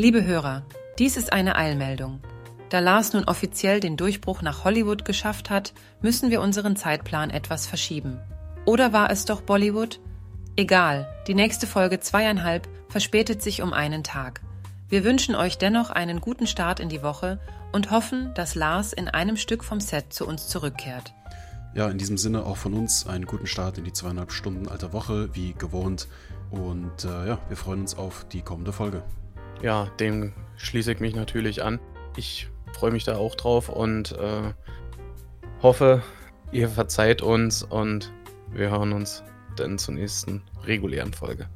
Liebe Hörer, dies ist eine Eilmeldung. Da Lars nun offiziell den Durchbruch nach Hollywood geschafft hat, müssen wir unseren Zeitplan etwas verschieben. Oder war es doch Bollywood? Egal, die nächste Folge zweieinhalb verspätet sich um einen Tag. Wir wünschen euch dennoch einen guten Start in die Woche und hoffen, dass Lars in einem Stück vom Set zu uns zurückkehrt. Ja, in diesem Sinne auch von uns einen guten Start in die zweieinhalb Stunden alte Woche, wie gewohnt. Und äh, ja, wir freuen uns auf die kommende Folge. Ja, dem schließe ich mich natürlich an. Ich freue mich da auch drauf und äh, hoffe, ihr verzeiht uns und wir hören uns dann zur nächsten regulären Folge.